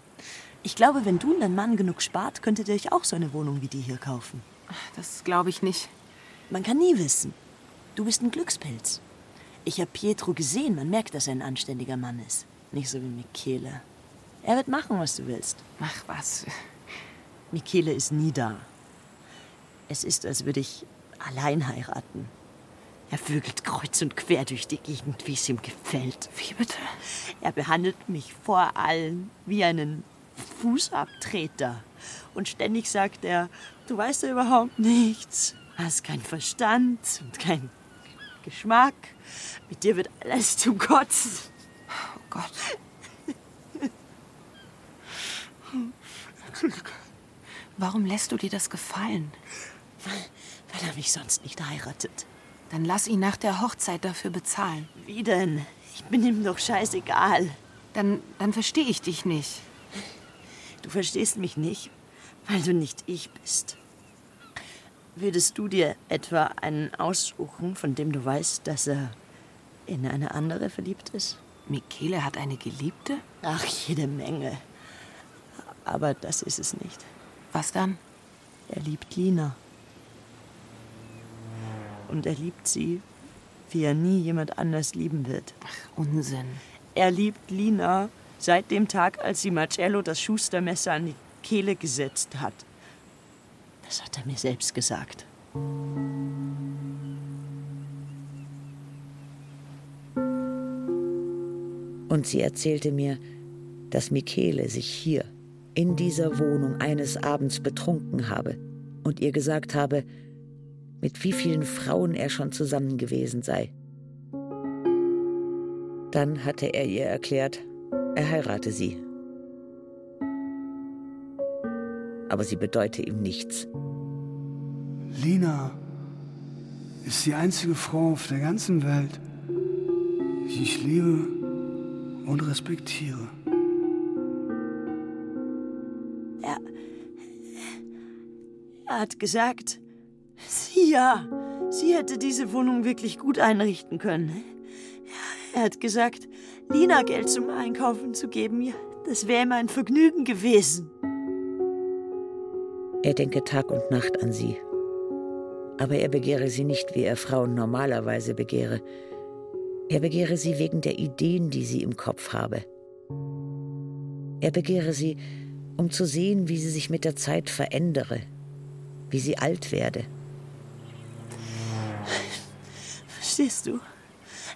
Ich glaube, wenn du und dein Mann genug spart, könntet ihr euch auch so eine Wohnung wie die hier kaufen. Das glaube ich nicht. Man kann nie wissen. Du bist ein Glückspilz. Ich habe Pietro gesehen, man merkt, dass er ein anständiger Mann ist. Nicht so wie Michele. Er wird machen, was du willst. Ach was. Michele ist nie da. Es ist, als würde ich allein heiraten. Er vögelt kreuz und quer durch die Gegend, wie es ihm gefällt. Wie bitte? Er behandelt mich vor allen wie einen Fußabtreter. Und ständig sagt er, du weißt ja überhaupt nichts. Hast keinen Verstand und keinen Geschmack. Mit dir wird alles zum Kotzen. Oh Gott. Warum lässt du dir das gefallen? Weil, er mich sonst nicht heiratet. Dann lass ihn nach der Hochzeit dafür bezahlen. Wie denn? Ich bin ihm doch scheißegal. Dann, dann verstehe ich dich nicht. Du verstehst mich nicht, weil du nicht ich bist. Würdest du dir etwa einen aussuchen, von dem du weißt, dass er in eine andere verliebt ist? Michele hat eine Geliebte? Ach, jede Menge. Aber das ist es nicht. Was dann? Er liebt Lina. Und er liebt sie, wie er nie jemand anders lieben wird. Ach, Unsinn. Er liebt Lina seit dem Tag, als sie Marcello das Schustermesser an die Kehle gesetzt hat. Das hat er mir selbst gesagt. Und sie erzählte mir, dass Michele sich hier in dieser Wohnung eines Abends betrunken habe und ihr gesagt habe, mit wie vielen Frauen er schon zusammen gewesen sei. Dann hatte er ihr erklärt, er heirate sie. Aber sie bedeute ihm nichts. Lina ist die einzige Frau auf der ganzen Welt, die ich liebe und respektiere. Er, er hat gesagt, sie ja, sie hätte diese Wohnung wirklich gut einrichten können. Er hat gesagt, Lina Geld zum Einkaufen zu geben, ja, das wäre ihm ein Vergnügen gewesen. Er denke Tag und Nacht an sie. Aber er begehre sie nicht, wie er Frauen normalerweise begehre. Er begehre sie wegen der Ideen, die sie im Kopf habe. Er begehre sie, um zu sehen, wie sie sich mit der Zeit verändere, wie sie alt werde. Verstehst du?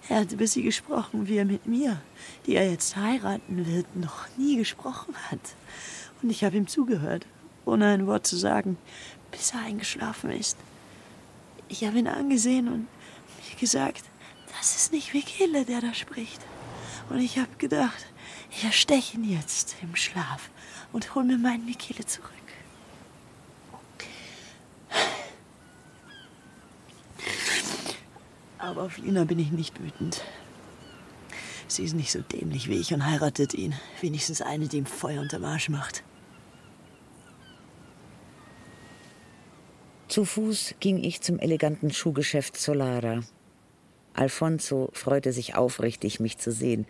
Er hat über sie gesprochen, wie er mit mir, die er jetzt heiraten wird, noch nie gesprochen hat. Und ich habe ihm zugehört, ohne ein Wort zu sagen, bis er eingeschlafen ist. Ich habe ihn angesehen und mir gesagt, das ist nicht Michele, der da spricht. Und ich habe gedacht, ich ersteche ihn jetzt im Schlaf und hol mir meinen Michele zurück. Aber auf Lina bin ich nicht wütend. Sie ist nicht so dämlich wie ich und heiratet ihn. Wenigstens eine, die ihm Feuer unterm Arsch macht. Zu Fuß ging ich zum eleganten Schuhgeschäft Solara. Alfonso freute sich aufrichtig, mich zu sehen.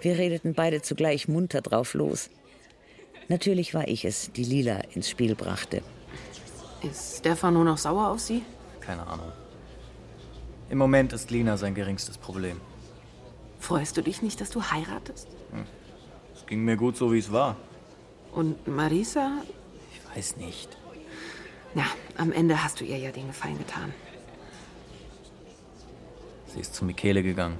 Wir redeten beide zugleich munter drauf los. Natürlich war ich es, die Lila ins Spiel brachte. Ist Stefano noch sauer auf Sie? Keine Ahnung. Im Moment ist Lina sein geringstes Problem. Freust du dich nicht, dass du heiratest? Hm. Es ging mir gut so, wie es war. Und Marisa? Ich weiß nicht. Na, am Ende hast du ihr ja den Gefallen getan. Sie ist zu Michele gegangen.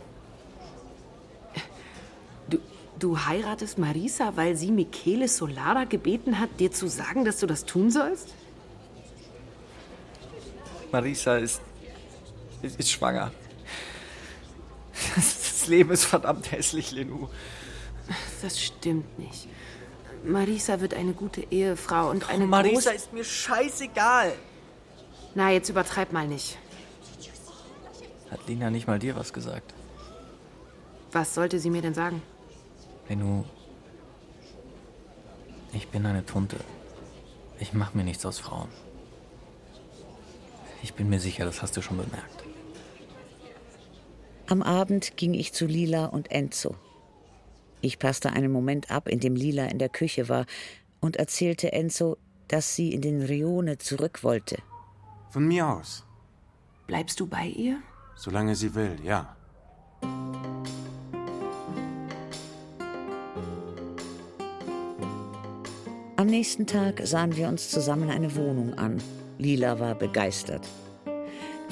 Du, du heiratest Marisa, weil sie Michele Solara gebeten hat, dir zu sagen, dass du das tun sollst? Marisa ist, ist, ist schwanger. Das Leben ist verdammt hässlich, Lenou. Das stimmt nicht. Marisa wird eine gute Ehefrau und eine Marisa groß- ist mir scheißegal. Na, jetzt übertreib mal nicht. Hat Lina nicht mal dir was gesagt? Was sollte sie mir denn sagen? Lenou, ich bin eine Tunte. Ich mach mir nichts aus Frauen. Ich bin mir sicher, das hast du schon bemerkt. Am Abend ging ich zu Lila und Enzo. Ich passte einen Moment ab, in dem Lila in der Küche war, und erzählte Enzo, dass sie in den Rione zurück wollte. Von mir aus. Bleibst du bei ihr? Solange sie will, ja. Am nächsten Tag sahen wir uns zusammen eine Wohnung an. Lila war begeistert.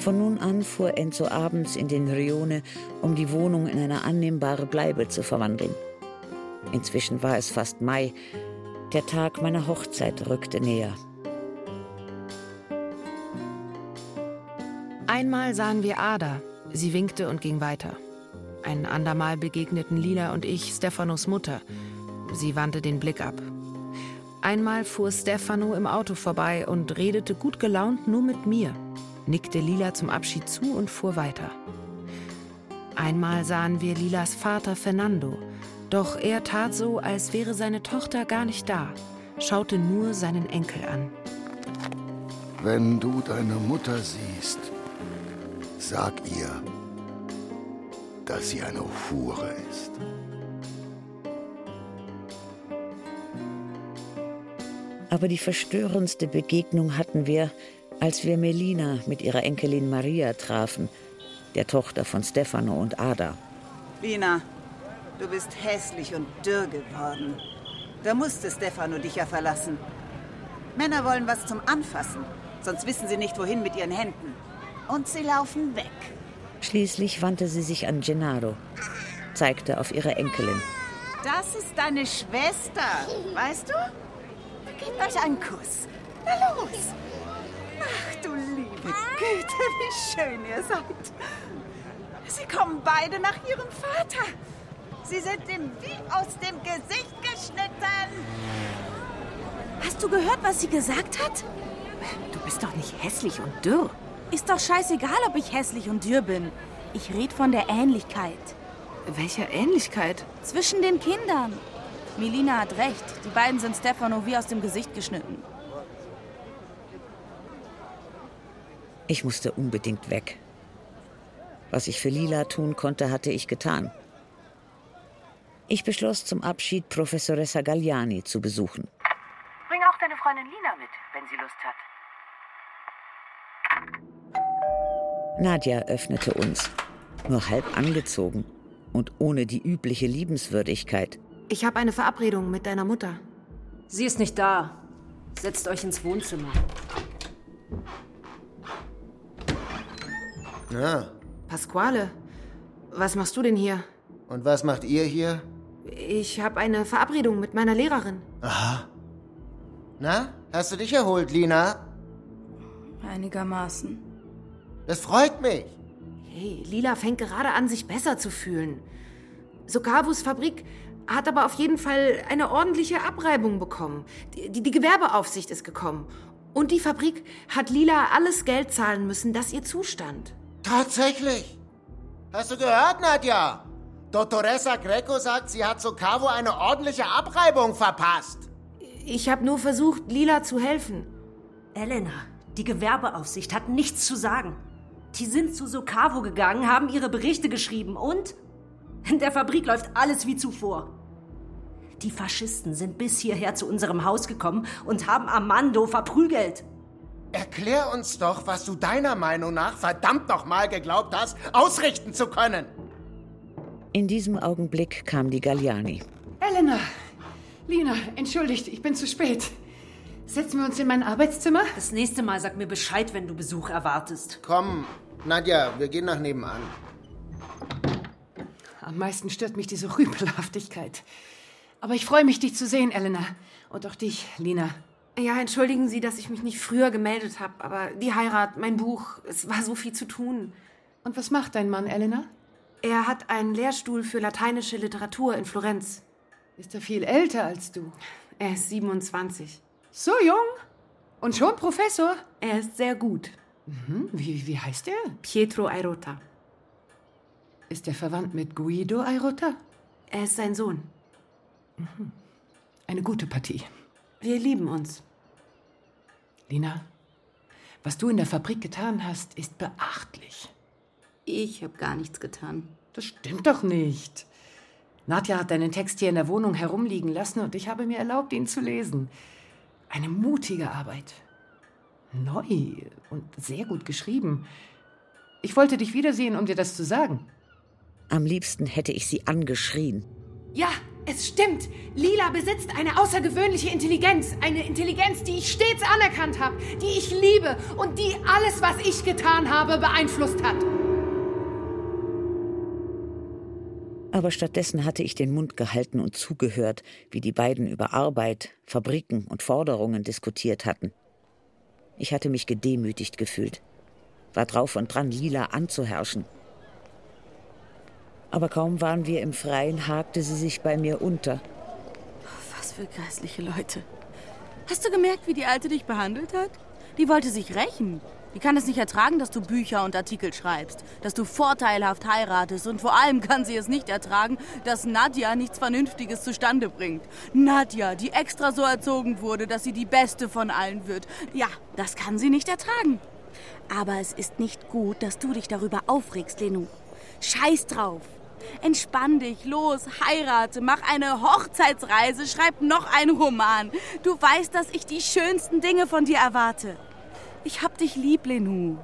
Von nun an fuhr Enzo abends in den Rione, um die Wohnung in eine annehmbare Bleibe zu verwandeln. Inzwischen war es fast Mai. Der Tag meiner Hochzeit rückte näher. Einmal sahen wir Ada. Sie winkte und ging weiter. Ein andermal begegneten Lila und ich Stefanos Mutter. Sie wandte den Blick ab. Einmal fuhr Stefano im Auto vorbei und redete gut gelaunt nur mit mir, nickte Lila zum Abschied zu und fuhr weiter. Einmal sahen wir Lilas Vater Fernando, doch er tat so, als wäre seine Tochter gar nicht da, schaute nur seinen Enkel an. Wenn du deine Mutter siehst, sag ihr, dass sie eine Hure ist. Aber die verstörendste Begegnung hatten wir, als wir Melina mit ihrer Enkelin Maria trafen, der Tochter von Stefano und Ada. Lina, du bist hässlich und dürr geworden. Da musste Stefano dich ja verlassen. Männer wollen was zum Anfassen, sonst wissen sie nicht, wohin mit ihren Händen. Und sie laufen weg. Schließlich wandte sie sich an Gennaro, zeigte auf ihre Enkelin. Das ist deine Schwester, weißt du? Gebt euch einen Kuss. Na los. Ach du liebe Güte, wie schön ihr seid. Sie kommen beide nach ihrem Vater. Sie sind ihm wie aus dem Gesicht geschnitten. Hast du gehört, was sie gesagt hat? Du bist doch nicht hässlich und dürr. Ist doch scheißegal, ob ich hässlich und dürr bin. Ich rede von der Ähnlichkeit. Welcher Ähnlichkeit? Zwischen den Kindern. Melina hat recht. Die beiden sind Stefano wie aus dem Gesicht geschnitten. Ich musste unbedingt weg. Was ich für Lila tun konnte, hatte ich getan. Ich beschloss zum Abschied Professoressa Galliani zu besuchen. Bring auch deine Freundin Lina mit, wenn sie Lust hat. Nadja öffnete uns, nur halb angezogen und ohne die übliche Liebenswürdigkeit. Ich habe eine Verabredung mit deiner Mutter. Sie ist nicht da. Setzt euch ins Wohnzimmer. Na, Pasquale, was machst du denn hier? und was macht ihr hier? Ich habe eine Verabredung mit meiner Lehrerin. Aha. Na, hast du dich erholt, Lina? Einigermaßen. Das freut mich. Hey, Lila fängt gerade an, sich besser zu fühlen. Sokavus Fabrik hat aber auf jeden Fall eine ordentliche Abreibung bekommen. Die, die, die Gewerbeaufsicht ist gekommen. Und die Fabrik hat Lila alles Geld zahlen müssen, das ihr zustand. Tatsächlich? Hast du gehört, Nadja? Dottoressa Greco sagt, sie hat Sokavo eine ordentliche Abreibung verpasst. Ich habe nur versucht, Lila zu helfen. Elena, die Gewerbeaufsicht hat nichts zu sagen. Die sind zu Sokavo gegangen, haben ihre Berichte geschrieben und in der Fabrik läuft alles wie zuvor. Die Faschisten sind bis hierher zu unserem Haus gekommen und haben Armando verprügelt. Erklär uns doch, was du deiner Meinung nach verdammt nochmal geglaubt hast, ausrichten zu können. In diesem Augenblick kam die Galliani. Elena, Lina, entschuldigt, ich bin zu spät. Setzen wir uns in mein Arbeitszimmer? Das nächste Mal sag mir Bescheid, wenn du Besuch erwartest. Komm, Nadja, wir gehen nach nebenan. Am meisten stört mich diese Rüpelhaftigkeit. Aber ich freue mich, dich zu sehen, Elena. Und auch dich, Lina. Ja, entschuldigen Sie, dass ich mich nicht früher gemeldet habe, aber die Heirat, mein Buch, es war so viel zu tun. Und was macht dein Mann, Elena? Er hat einen Lehrstuhl für lateinische Literatur in Florenz. Ist er viel älter als du? Er ist 27. So jung? Und schon Professor? Er ist sehr gut. Mhm. Wie, wie heißt er? Pietro Airota. Ist er verwandt mit Guido Airota? Er ist sein Sohn. Mhm. Eine gute Partie. Wir lieben uns. Lina, was du in der Fabrik getan hast, ist beachtlich. Ich habe gar nichts getan. Das stimmt doch nicht. Nadja hat deinen Text hier in der Wohnung herumliegen lassen und ich habe mir erlaubt, ihn zu lesen. Eine mutige Arbeit. Neu und sehr gut geschrieben. Ich wollte dich wiedersehen, um dir das zu sagen. Am liebsten hätte ich sie angeschrien. Ja, es stimmt. Lila besitzt eine außergewöhnliche Intelligenz. Eine Intelligenz, die ich stets anerkannt habe, die ich liebe und die alles, was ich getan habe, beeinflusst hat. Aber stattdessen hatte ich den Mund gehalten und zugehört, wie die beiden über Arbeit, Fabriken und Forderungen diskutiert hatten. Ich hatte mich gedemütigt gefühlt, war drauf und dran, Lila anzuherrschen. Aber kaum waren wir im Freien, hakte sie sich bei mir unter. Was für geistliche Leute. Hast du gemerkt, wie die Alte dich behandelt hat? Die wollte sich rächen. Die kann es nicht ertragen, dass du Bücher und Artikel schreibst, dass du vorteilhaft heiratest und vor allem kann sie es nicht ertragen, dass Nadja nichts Vernünftiges zustande bringt. Nadja, die extra so erzogen wurde, dass sie die Beste von allen wird. Ja, das kann sie nicht ertragen. Aber es ist nicht gut, dass du dich darüber aufregst, Lenu. Scheiß drauf. Entspann dich, los, heirate, mach eine Hochzeitsreise, schreib noch einen Roman. Du weißt, dass ich die schönsten Dinge von dir erwarte. Ich hab dich lieb, Lenu.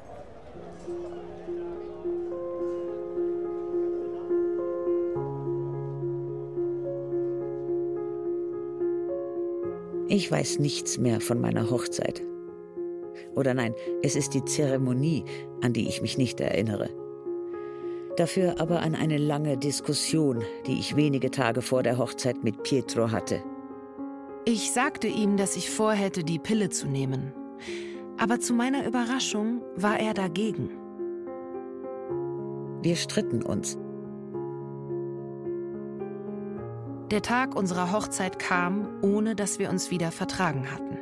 Ich weiß nichts mehr von meiner Hochzeit. Oder nein, es ist die Zeremonie, an die ich mich nicht erinnere. Dafür aber an eine lange Diskussion, die ich wenige Tage vor der Hochzeit mit Pietro hatte. Ich sagte ihm, dass ich vorhätte, die Pille zu nehmen. Aber zu meiner Überraschung war er dagegen. Wir stritten uns. Der Tag unserer Hochzeit kam, ohne dass wir uns wieder vertragen hatten.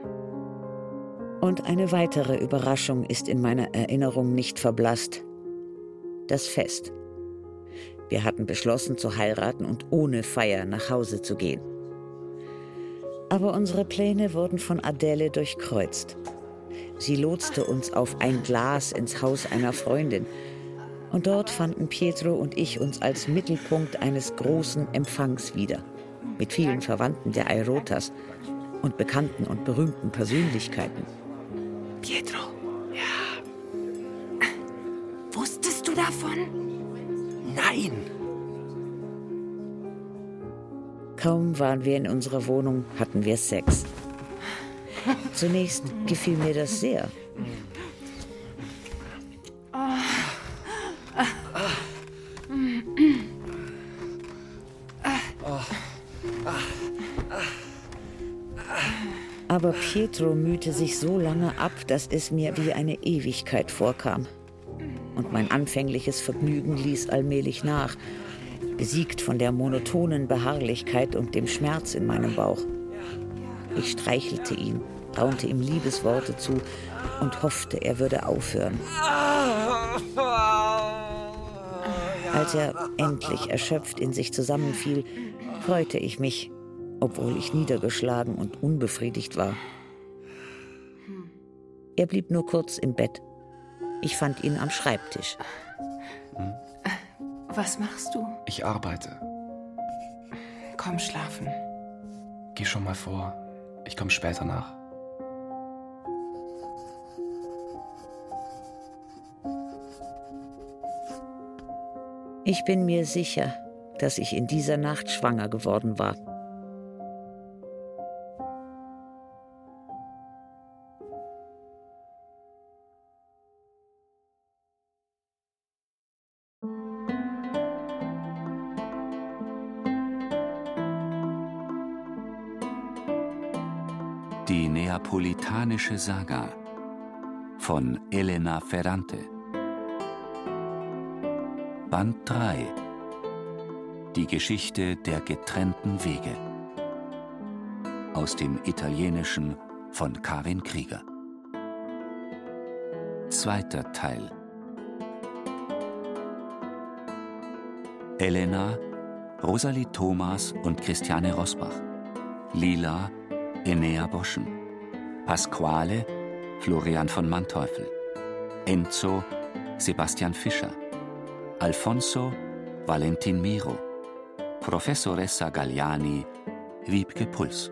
Und eine weitere Überraschung ist in meiner Erinnerung nicht verblasst. Das Fest. Wir hatten beschlossen zu heiraten und ohne Feier nach Hause zu gehen. Aber unsere Pläne wurden von Adele durchkreuzt. Sie lotste uns auf ein Glas ins Haus einer Freundin. Und dort fanden Pietro und ich uns als Mittelpunkt eines großen Empfangs wieder. Mit vielen Verwandten der Airotas und bekannten und berühmten Persönlichkeiten. Pietro, ja. Wusstest du davon? Nein. Kaum waren wir in unserer Wohnung, hatten wir Sex. Zunächst gefiel mir das sehr. Aber Pietro mühte sich so lange ab, dass es mir wie eine Ewigkeit vorkam. Und mein anfängliches Vergnügen ließ allmählich nach, besiegt von der monotonen Beharrlichkeit und dem Schmerz in meinem Bauch. Ich streichelte ihn, raunte ihm Liebesworte zu und hoffte, er würde aufhören. Als er endlich erschöpft in sich zusammenfiel, freute ich mich, obwohl ich niedergeschlagen und unbefriedigt war. Er blieb nur kurz im Bett. Ich fand ihn am Schreibtisch. Hm? Was machst du? Ich arbeite. Komm schlafen. Geh schon mal vor. Ich komme später nach. Ich bin mir sicher, dass ich in dieser Nacht schwanger geworden war. Neapolitanische Saga von Elena Ferrante. Band 3 Die Geschichte der getrennten Wege. Aus dem Italienischen von Karin Krieger. Zweiter Teil. Elena, Rosalie Thomas und Christiane Rosbach. Lila, Enea Boschen, Pasquale, Florian von Manteuffel, Enzo, Sebastian Fischer, Alfonso, Valentin Miro, Professoressa Galliani, Wiebke Puls,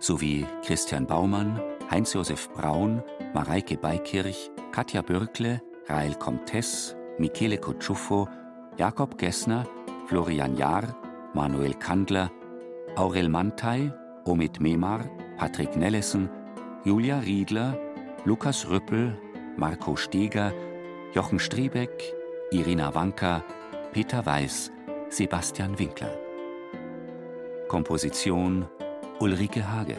sowie Christian Baumann, Heinz-Josef Braun, Mareike Beikirch, Katja Bürkle, Rael Comtes, Michele Kutschuffo, Jakob Gessner, Florian Jahr, Manuel Kandler, Aurel Mantei, Omid Memar, Patrick Nellesen, Julia Riedler, Lukas Rüppel, Marco Steger, Jochen Striebeck, Irina Wanka, Peter Weiß, Sebastian Winkler. Komposition Ulrike Hage.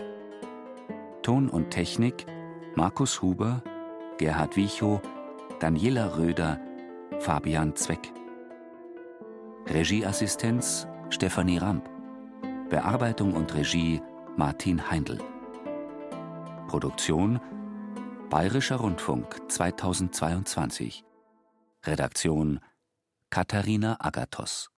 Ton und Technik Markus Huber, Gerhard Wichow, Daniela Röder, Fabian Zweck. Regieassistenz Stefanie Ramp. Bearbeitung und Regie Martin Heindl. Produktion Bayerischer Rundfunk 2022. Redaktion Katharina Agathos